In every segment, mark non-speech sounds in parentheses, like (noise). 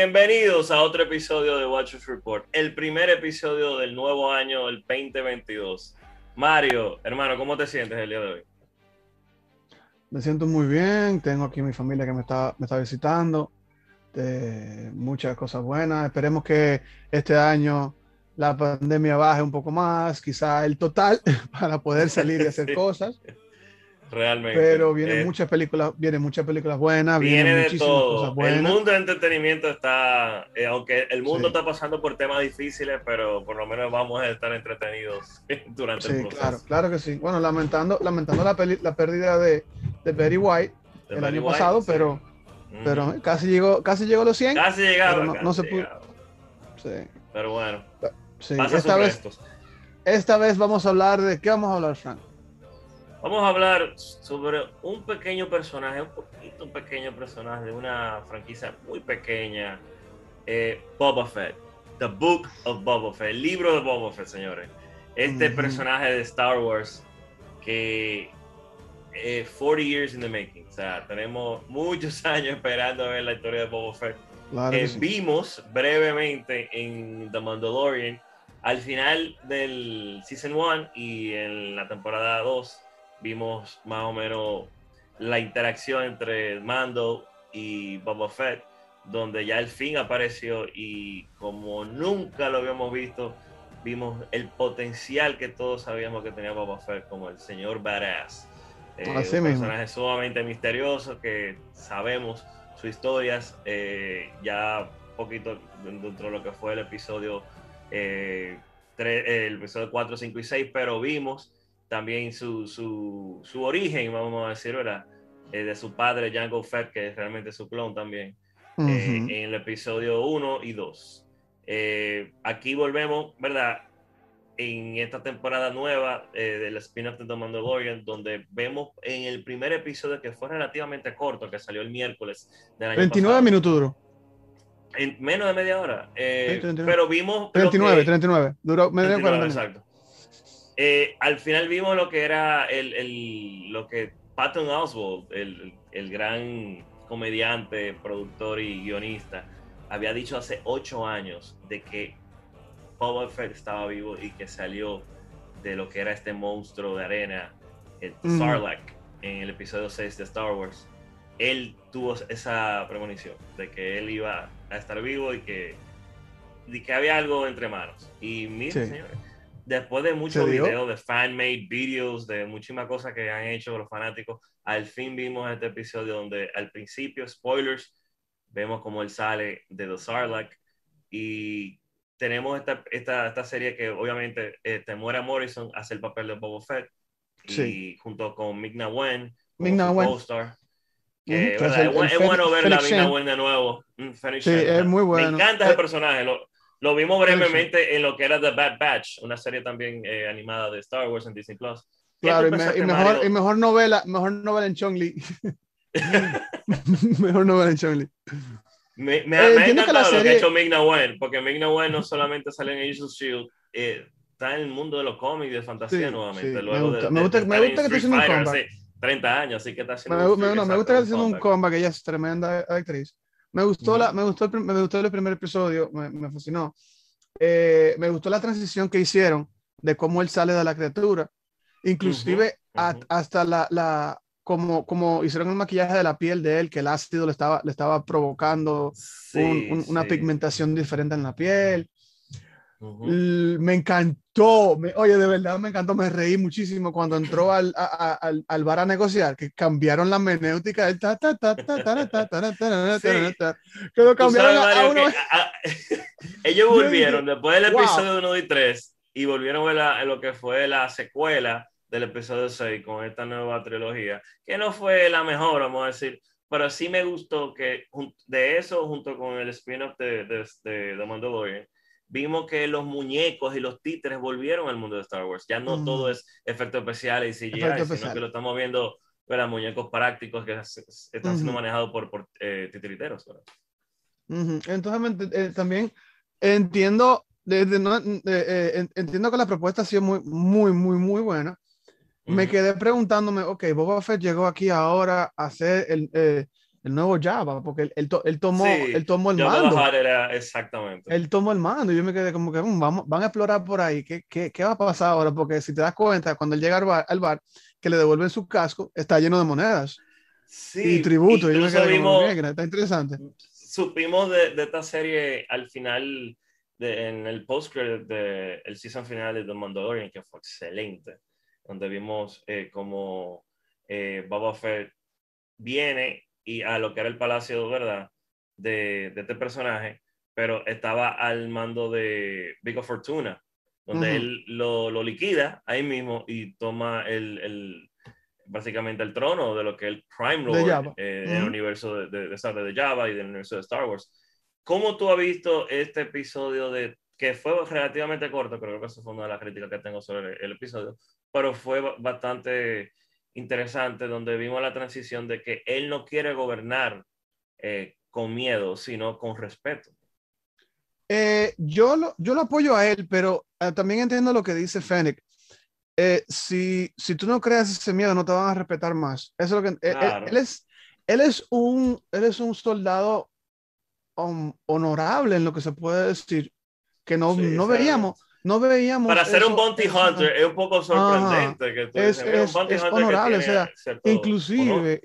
Bienvenidos a otro episodio de Watchers Report, el primer episodio del nuevo año, el 2022. Mario, hermano, ¿cómo te sientes el día de hoy? Me siento muy bien, tengo aquí mi familia que me está, me está visitando, muchas cosas buenas. Esperemos que este año la pandemia baje un poco más, quizá el total, (laughs) para poder salir y hacer (laughs) cosas. Realmente. Pero vienen eh, muchas películas, vienen muchas películas buenas, viene de todo. El mundo de entretenimiento está, eh, aunque el mundo está pasando por temas difíciles, pero por lo menos vamos a estar entretenidos (laughs) durante el proceso. Claro, claro que sí. Bueno, lamentando, lamentando la, la pérdida de, de Betty White el año pasado, pero, pero casi llegó, casi llegó a los 100. Casi llegaba. no, no se pudo. Sí. Pero bueno. Sí, esta vez, esta vez vamos a hablar de qué vamos a hablar, Frank. Vamos a hablar sobre un pequeño personaje, un poquito un pequeño personaje de una franquicia muy pequeña, eh, Boba Fett. The Book of Boba Fett, el libro de Boba Fett, señores. Este personaje de Star Wars que 40 eh, years in the making. O sea, tenemos muchos (laughs) años esperando ver la historia de Boba Fett. Eh, vimos brevemente en The Mandalorian al final del Season 1 y en la temporada 2 vimos más o menos la interacción entre Mando y Boba Fett, donde ya al fin apareció y como nunca lo habíamos visto, vimos el potencial que todos sabíamos que tenía Boba Fett como el señor Badass. Eh, un personaje sumamente misterioso que sabemos sus historias, eh, ya poquito dentro de lo que fue el episodio, eh, el episodio 4, 5 y 6, pero vimos también su, su, su origen, vamos a decir, ¿verdad? Eh, de su padre, Jango Fett, que es realmente su clon también, eh, en el episodio 1 y 2. Eh, aquí volvemos, ¿verdad? En esta temporada nueva del spin-off de The Mandalorian, donde vemos en el primer episodio que fue relativamente corto, que salió el miércoles del año 29 minutos duró. En menos de media hora. Pero vimos. 39, 39. Duró media hora. Exacto. Eh, al final vimos lo que era el, el lo que Patton Oswald, el, el, gran comediante, productor y guionista, había dicho hace ocho años de que Boba Fett estaba vivo y que salió de lo que era este monstruo de arena, el Sarlacc, en el episodio 6 de Star Wars. Él tuvo esa premonición de que él iba a estar vivo y que, y que había algo entre manos. Y miren, señores, después de muchos videos, de fan-made videos, de muchísimas cosas que han hecho los fanáticos, al fin vimos este episodio donde al principio, spoilers, vemos como él sale de The Sarlacc y tenemos esta, esta, esta serie que obviamente este, Muera Morrison hace el papel de Boba Fett y junto con Migna Wen, Migna Wen. Star. es, bueno ver a Migna Wen de nuevo. Mm, sí, es muy bueno. Me encanta ese eh, personaje. Lo, lo vimos brevemente en lo que era The Bad Batch, una serie también eh, animada de Star Wars en Disney Plus. Claro, y, mejor, y, mejor, novela, mejor novela en Chong-Li. (laughs) mejor novela en Chong-Li. Me, me, eh, me ha encantado lo que ha hecho Migna Wen, porque Migna Wen no solamente sale en Agents of Shield, eh, está en el mundo de los cómics y de fantasía nuevamente. Luego me gusta, de, me gusta, me gusta que esté haciendo un comeback. 30 años, así que está haciendo me, no, me gusta que esté haciendo un comeback, ella es tremenda actriz. Me gustó, la, me gustó, el, me gustó el primer episodio, me, me fascinó. Eh, me gustó la transición que hicieron de cómo él sale de la criatura. Inclusive hasta la, la como, como hicieron el maquillaje de la piel de él, que el ácido le estaba, le estaba provocando una pigmentación diferente en la piel. Me encantó, oye, de verdad me encantó, me reí muchísimo cuando entró al, al, al bar a negociar, que cambiaron la menéutica, ta, ta, ta, que lo cambiaron a, uno. (laughs) ellos volvieron después del episodio 1 y 3 y volvieron a, lo que fue la secuela del episodio 6 con esta nueva trilogía, que no fue la mejor, vamos a decir, pero sí me gustó que de eso, junto con el spin-off de, de, de, de Mandalorian, vimos que los muñecos y los títeres volvieron al mundo de Star Wars. Ya no todo es efectos especiales y CGI, sino que lo estamos viendo para muñecos prácticos que están siendo manejados por, por eh, titiriteros. Entonces, eh, también entiendo, desde, no, eh, entiendo que la propuesta ha sido muy, muy, muy, muy buena. Me quedé preguntándome, ok, Boba Fett llegó aquí ahora a ser el, el nuevo Java, porque él, él, tomó, él tomó el mando. Era exactamente. Él tomó el mando y yo me quedé como que vamos, van a explorar por ahí. ¿Qué, ¿Qué, qué, va a pasar ahora? Porque si te das cuenta, cuando él llega al bar, al bar que le devuelven su casco, está lleno de monedas sí, y tributos. Y yo me quedé como, está interesante. Supimos de, de, esta serie al final, de, en el post del el season final de The Mandalorian, que fue excelente, donde vimos eh, como eh, Boba Fett viene y a lo que era el palacio, ¿verdad? De, de este personaje, pero estaba al mando de Big Fortuna, donde él lo, lo, liquida ahí mismo y toma el, el, básicamente el trono de lo que es el Prime Lord eh, en el universo de, de, de, de, Java y del universo de Star Wars. ¿Cómo tú has visto este episodio de que fue relativamente corto, creo que eso fue una de las críticas que tengo sobre el, el episodio, pero fue bastante interesante donde vimos la transición de que él no quiere gobernar eh, con miedo, sino con respeto. Eh, yo, lo, yo lo apoyo a él, pero eh, también entiendo lo que dice Fennec. si, si tú no creas ese miedo, no te van a respetar más. Eso es lo que, él, es, él, es un, él es un soldado honorable en lo que se puede decir, que no, no veríamos no veíamos. Para ser un bounty hunter es un poco sorprendente. que es, es, es honorable, o sea, inclusive,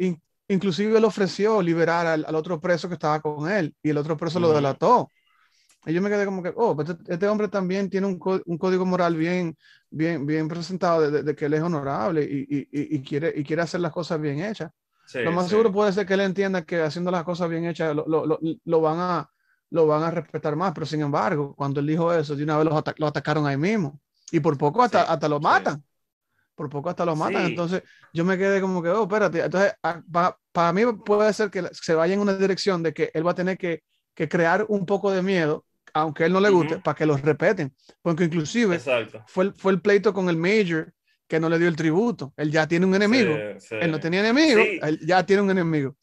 inclusive él ofreció liberar al, al, otro preso que estaba con él y el otro preso lo delató. Y yo me quedé como que, oh, pues este, este hombre también tiene un, un, código moral bien, bien, bien presentado de, de, que él es honorable y, y, y, quiere, y quiere hacer las cosas bien hechas. lo más seguro puede ser que él entienda que haciendo las cosas bien hechas lo, lo, lo van a, lo van a respetar más, pero sin embargo, cuando él dijo eso, de una vez lo, lo atacaron ahí mismo y por poco hasta, hasta lo matan. Por poco hasta lo matan. Entonces yo me quedé como que, oh, espérate. Entonces, para, para mí puede ser que se vaya en una dirección de que él va a tener que, que crear un poco de miedo, aunque a él no le guste, para que los repeten. Porque inclusive fue el, fue el pleito con el Major que no le dio el tributo. Él ya tiene un enemigo. Él no tenía enemigo, él ya tiene un enemigo.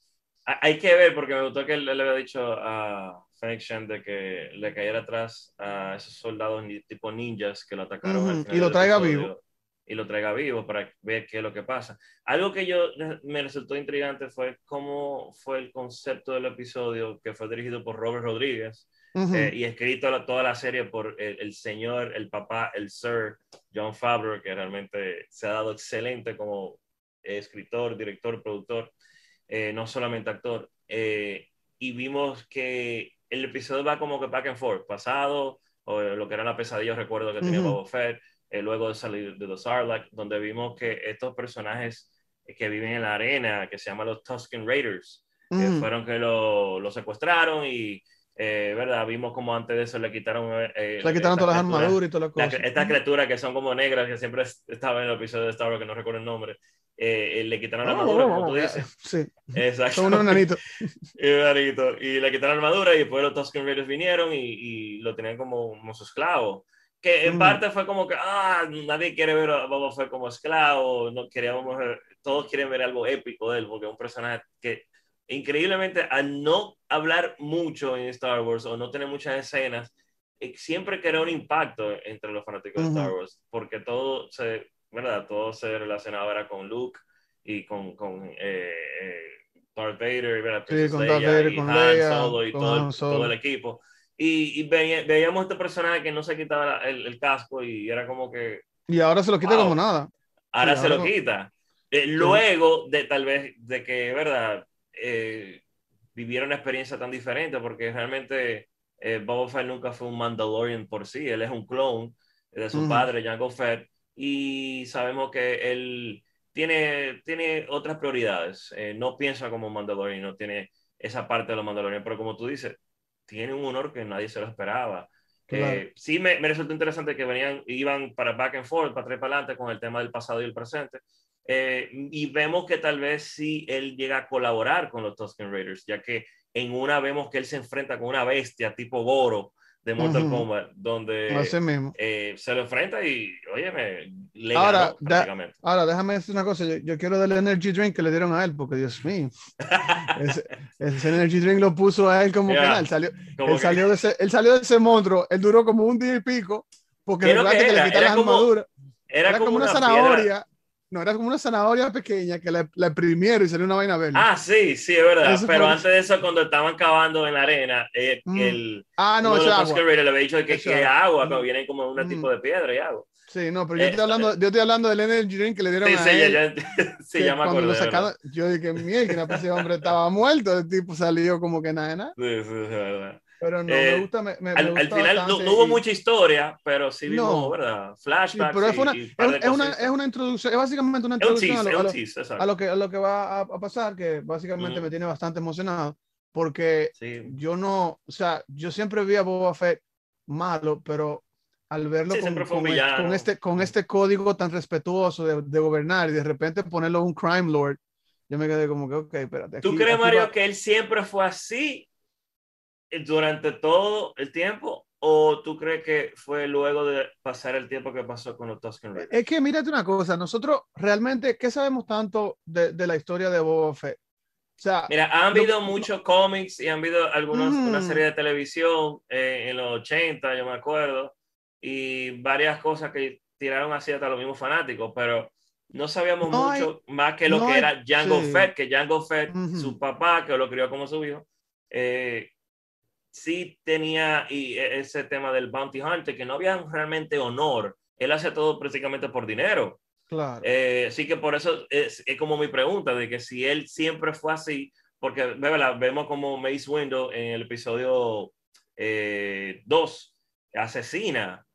Hay que ver, porque me gustó que él, le había dicho a, de que le cayera atrás a esos soldados tipo ninjas que lo atacaron. y lo traiga vivo. Y lo traiga vivo para ver qué es lo que pasa. Algo que yo me resultó intrigante fue cómo fue el concepto del episodio que fue dirigido por Robert Rodríguez eh, y escrito toda la serie por el, señor, el papá, el sir John Favreau, que realmente se ha dado excelente como escritor, director, productor, eh, no solamente actor. Eh, y vimos que el episodio va como que back and forth, pasado, o lo que era la pesadilla, recuerdo que tenía Boba Fett, eh, luego de salir de los Sarlacc, donde vimos que estos personajes que viven en la arena, que se llaman los Tusken Raiders, fueron que lo, lo secuestraron y, eh, ¿verdad? Vimos como antes de eso le quitaron... Eh, le quitaron todas las armaduras y todas las cosas. estas criaturas que son como negras, que siempre estaban en el episodio de Star Wars, que no recuerdo el nombre, eh, le quitaron la armadura, como tú dices. (laughs) Sí. Exacto. Son (laughs) un enanito. y le quitaron la armadura y después los Tusken Raiders vinieron y, y, lo tenían como, como su esclavo. Que en parte fue como que, ah, nadie quiere ver a Boba Fett como esclavo, no queríamos ver, todos quieren ver algo épico de él, porque es un personaje que increíblemente al no hablar mucho en Star Wars o no tener muchas escenas, eh, siempre crea un impacto entre los fanáticos de Star Wars, porque todo se ¿verdad? Todo se relacionaba ahora con Luke y con, con eh, eh Darth Vader, ¿verdad? Sí, con Darth Vader, con Han Solo y todo, el, todo el equipo. Y, y veíamos este personaje que no se quitaba el, el, casco y era como que... Y ahora se lo quita como nada. Ahora se lo quita. Eh, luego de tal vez de que, ¿verdad? Eh, viviera una experiencia tan diferente porque realmente eh, Boba Fett nunca fue un Mandalorian por sí, él es un clone de su padre, Jango Fett, y sabemos que él tiene, tiene otras prioridades. Eh, no piensa como Mandalorian, no tiene esa parte de los Mandalorian, pero como tú dices, tiene un honor que nadie se lo esperaba. Eh, sí me, me, resultó interesante que venían, iban para back and forth, para atrás y para adelante con el tema del pasado y el presente. Eh, y vemos que tal vez sí él llega a colaborar con los Tusken Raiders, ya que en una vemos que él se enfrenta con una bestia tipo Goro, de Mortal Kombat, donde eh, se lo enfrenta y, oye, le ahora, ganó, ahora, déjame decir una cosa, yo, quiero darle energy drink que le dieron a él, porque Dios mío, (laughs) ese, energy drink lo puso a él como yeah. penal, salió, él, salió de ese, él salió de ese monstruo, él duró como un día y pico, porque que, que, le quitaron la armadura. Era, era, como, una, una zanahoria. No, era como una zanahoria pequeña que la, la imprimieron y salió una vaina verde. Ah, sí, sí, es verdad. Pero antes de eso, cuando estaban cavando en la arena, eh, Mm. el. ah, no, eso es agua. Le había dicho que, Eso que es agua, agua. cuando Mm. vienen como un Mm. tipo de piedra y agua. Sí, no, pero yo Eh, estoy hablando, yo estoy hablando del energy drink que le dieron Sí, a sí, él. ya, ya, (laughs) sí, que ya me cuando lo sacaron, yo dije, mierda, pues (laughs) ese hombre estaba muerto, el tipo salió como que nada nada. Sí, sí, es verdad. Pero no, Eh, me gusta, me, me- Al, al gusta final no, no hubo y- mucha historia, pero sí vimos, No. ¿verdad? Flashbacks pero es una, y, es, es una, es una introducción, es básicamente una introducción tease, a lo, a lo- a lo que, a lo que va a, a pasar, que básicamente me tiene bastante emocionado, porque Sí. yo no, o sea, yo siempre vi a Boba Fett malo, pero al verlo Sí, con, con, el- con este, con este código tan respetuoso de, de gobernar y de repente ponerlo un crime lord, yo me quedé como que, ok, espérate. ¿Tú aquí- crees, aquí Mario, va- que él siempre fue así durante todo el tiempo? ¿O tú crees que fue luego de pasar el tiempo que pasó con los Tusken Raiders? Es que mírate una cosa, nosotros realmente, ¿qué sabemos tanto de, de la historia de Boba Fett? O sea, Mira, han habido muchos cómics y han habido algunas, Ujú. una serie de televisión eh, en los 80, yo me acuerdo, y varias cosas que tiraron así hasta los mismos fanáticos, pero no sabíamos No hay- mucho más que lo no que hay- era Django sí. Fett, que Django Fett, Ujú. su papá, que lo crió como su hijo, eh, sí tenía y e- ese tema del bounty hunter, que no había realmente honor, él hacía todo prácticamente por dinero. claro. Eh, así que por eso es, es como mi pregunta, de que si él siempre fue así, porque ¿verdad? vemos como Mace Window en el episodio 2 asesina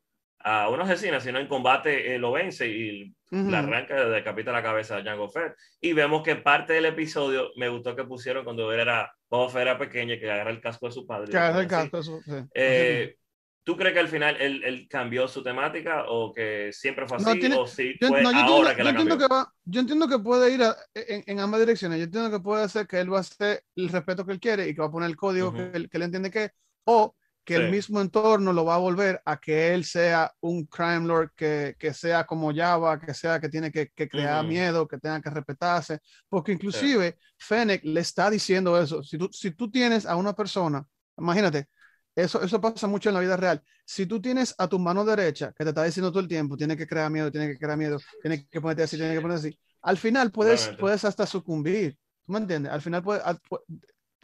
a una asesina, sino en combate eh, lo vence y Ujú. la arranca, decapita la cabeza a Jango Fett. Y vemos que parte del episodio me gustó que pusieron cuando él era, Boba Fett era pequeño, y que agarra el casco de su padre. Que pone el casco, sí. Eh, ¿Tú crees que al final él, él cambió su temática o que siempre fue así? No, tiene- o si Yo, fue no, yo ahora entiendo, que yo la entiendo cambió? que va, yo entiendo que puede ir a- en, en ambas direcciones. Yo entiendo que puede ser que él va a hacer el respeto que él quiere y que va a poner el código Ujú. que, él, que él entiende que o que el Sí. mismo entorno lo va a volver a que él sea un crime lord que, que sea como Java, que sea que tiene que, que crear miedo, que tenga que respetarse, porque inclusive Fennec le está diciendo eso. Si tú, si tú tienes a una persona, imagínate, eso, eso pasa mucho en la vida real. Si tú tienes a tu mano derecha que te está diciendo todo el tiempo, tiene que crear miedo, tiene que crear miedo, tiene que ponerte así, tiene que ponerte así, al final puedes, puedes hasta sucumbir. ¿Tú me entiendes? Al final puede, al- pu-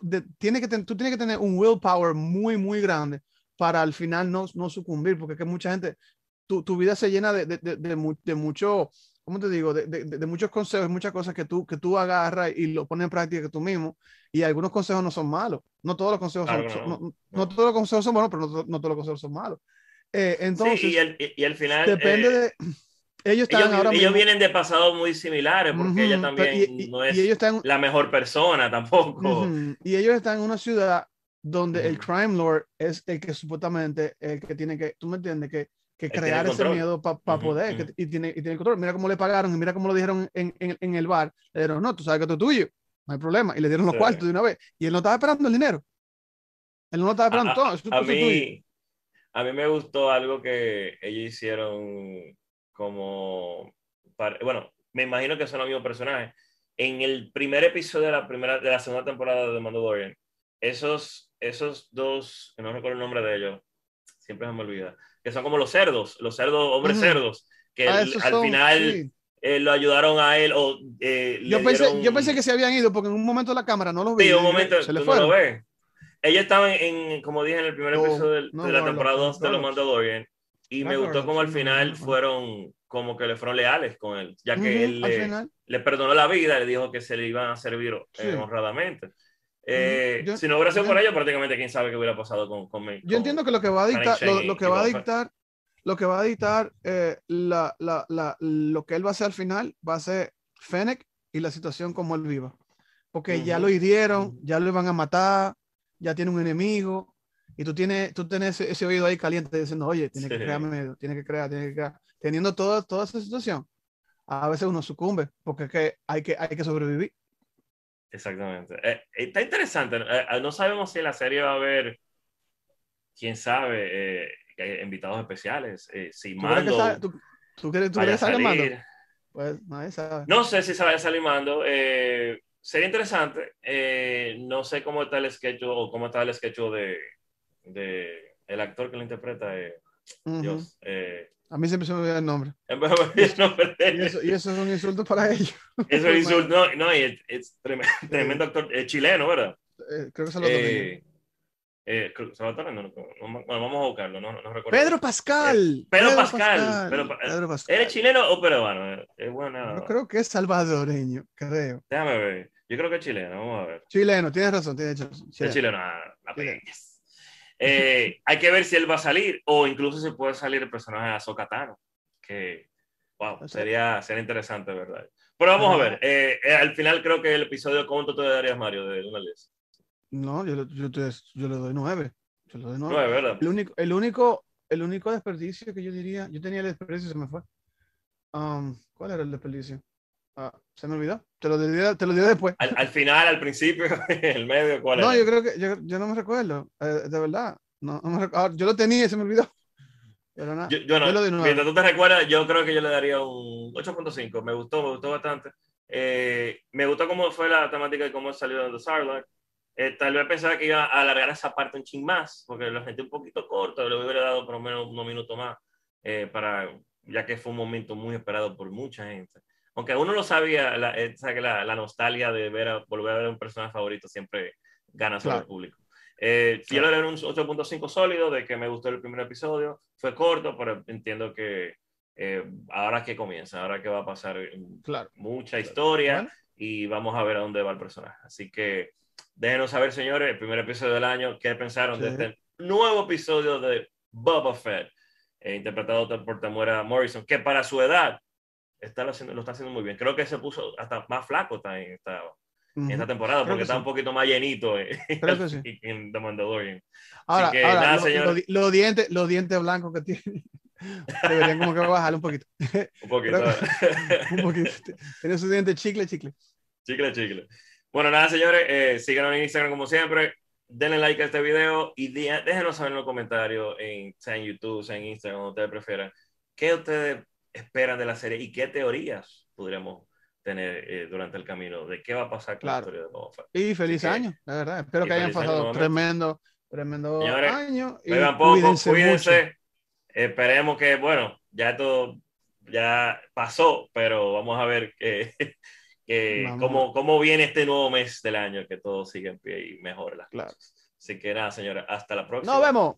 de- tiene que ten- tú tienes que tener un willpower muy, muy grande para al final no, no sucumbir, porque es que mucha gente, tu, tu vida se llena de, de, de, de mu- de mucho, ¿cómo te digo? De, de, de muchos consejos, muchas cosas que tú, que tú agarras y lo pones en práctica tú mismo, y algunos consejos no son malos, no todos los consejos Claro son, no, no, no. todos los consejos son buenos, pero no, no todos los consejos son malos. Eh, entonces, sí, y, el- y- y al final. depende eh, de... Ellos están ellos, ahora ellos vienen de pasados muy similares, porque ella Ujú, también pero- y- no es y ellos están, la mejor persona tampoco. Ujú, Y ellos están en una ciudad donde el Ujú. crime lord es el que supuestamente el que tiene que, tú me entiendes, que, que crear ese miedo para Ujú, poder que- y, tiene, y tiene control. Mira cómo le pagaron y mira cómo lo dijeron en, en, en el bar. Le dijeron, no, tú sabes que esto es tuyo, no hay problema. Y le dieron los Sí. cuartos de una vez. Y él no estaba esperando el dinero. Él no estaba esperando A- todo. eso- A mí, a mí me gustó algo que ellos hicieron como, para- bueno, me imagino que son los mismos personajes. En el primer episodio de la primera, de la segunda temporada de The Mandalorian, esos, esos dos, no recuerdo el nombre de ellos, siempre se me olvida, que son como los cerdos, los cerdos, hombres Ujú. cerdos, que Ah, el- al son- final sí. eh, lo ayudaron a él o eh, le yo, pensé, dieron- yo pensé que se habían ido porque en un momento la cámara no los vi. Sí, un momento, se le tú no lo ves. Ellos estaban en, como dije en el primer No, episodio del- no, de la temporada no, 2 de los. Mandalorian. Y me gustó como al final fueron como que le fueron leales con él, ya que Ujú, él al le, le perdonó la vida, le dijo que se le iban a servir eh, Sí. honradamente. Eh, Yo- si no hubiera sido por ello, prácticamente quién sabe qué hubiera pasado con, con, con- Yo entiendo que lo que va a dictar, lo, lo que va a dictar, lo que va a dictar eh, la, la, la- lo que él va a hacer al final va a ser Fennec y la situación como él viva. Porque ya Ujú, lo hirieron, ya lo iban a matar, ya tiene un enemigo, y tú tienes, tú tienes ese, ese oído ahí caliente diciendo, oye, tiene que Sí. crear miedo, tiene que crear, tiene que crear. Teniendo todo, toda esa situación, a veces uno sucumbe, porque es que hay que, hay que sobrevivir. Exactamente. Eh, está interesante. Eh, no sabemos si en la serie va a haber, quién sabe, eh, invitados especiales. eh, si ¿Tú crees que Mando tú, tú crees, tú que salga Mando? salir. Pues nadie sabe. No sé si se vaya a salir Mando. eh, sería interesante. eh, no sé cómo está el sketch o cómo está el sketch de, de el actor que lo interpreta. eh, Ujú. Dios. eh, A mí siempre se me olvida el nombre. (laughs) y, eso, y, eso, es un insulto para ellos. Eso (laughs) es un (laughs) insulto. No, no y es, tremendo, actor chileno, ¿verdad? Eh, creo que Salvatore. Eh, eh, Salvatore, no, no, no, vamos a buscarlo, no, no recuerdo. Pedro Pascal. Pedro, Pascal. Pedro, Pascal. ¿Eres chileno o peruano? Es buena. Yo creo que es salvadoreño, creo. Déjame ver. Yo creo que es chileno, vamos a ver. Chileno, tienes razón, tienes razón. Es chileno, ah, la, la eh, hay que ver si él va a salir o incluso si puede salir el personaje de Azokatano, que wow, sería, sería interesante, ¿verdad? Pero vamos a ver, eh, eh, al final creo que el episodio, ¿cuánto te darías, Mario, de una? No, yo, yo, yo, le doy nueve. Yo le doy nueve. nueve ¿verdad? El único, el, único, el único desperdicio que yo diría, yo tenía el desperdicio, se me fue. Um, ¿Cuál era el desperdicio? Ah, se me olvidó. Te lo diré, te lo diré después. Al, final, al principio, (laughs) el medio, ¿cuál No, yo creo que yo, yo, no me recuerdo. Eh, de verdad. No, no me ah, yo lo tenía y se me olvidó. (laughs) Pero nada. Yo, yo no, mientras tú te recuerdas, yo creo que yo le daría un 8.5. Me gustó, me gustó bastante. Eh, me gustó cómo fue la temática y cómo salió de The Sarlacc. Eh, tal vez pensaba que iba a alargar esa parte un ching más, porque lo sentí un poquito corto, le hubiera dado por lo menos unos minutos más, para, ya que fue un momento muy esperado por mucha gente aunque uno lo sabía, la, eh, la, la, nostalgia de ver a, volver a ver a un personaje favorito siempre gana sobre el público. Eh, Yo le doy un 8.5 sólido de que me gustó el primer episodio. Fue corto, pero entiendo que eh, ahora que comienza, ahora que va a pasar claro. mucha historia y vamos a ver a dónde va el personaje. Así que déjenos saber, señores, el primer episodio del año, qué pensaron de este nuevo episodio de Boba Fett, eh, interpretado por Tamuera Morrison, que para su edad está lo, haciendo, lo está haciendo muy bien. Creo que se puso hasta más flaco en esta, en esta temporada, porque está un poquito más llenito (laughs) en, The Mandalorian. Ahora, que, ahora los dientes, los dientes blancos que tiene. (laughs) Deberían como que bajarle un poquito. Un poquito. (laughs) un poquito. Tiene sus dientes chicle, chicle. Chicle, chicle. Bueno, nada, señores, eh, síganos en Instagram como siempre. Denle like a este video y déjenos saber en los comentarios, en, sea en YouTube, sea en Instagram, donde ustedes prefieran, qué ustedes esperan de la serie y qué teorías podríamos tener eh, durante el camino de qué va a pasar con la historia de Boba Fett. Y feliz año, la verdad. Espero que hayan pasado tremendo, tremendo año. Y cuídense, cuídense. Esperemos que, bueno, ya todo ya pasó, pero vamos a ver que, (laughs) cómo, cómo, viene este nuevo mes del año, que todo sigue en pie y mejore las cosas. Así que nada, señora, hasta la próxima. Nos vemos.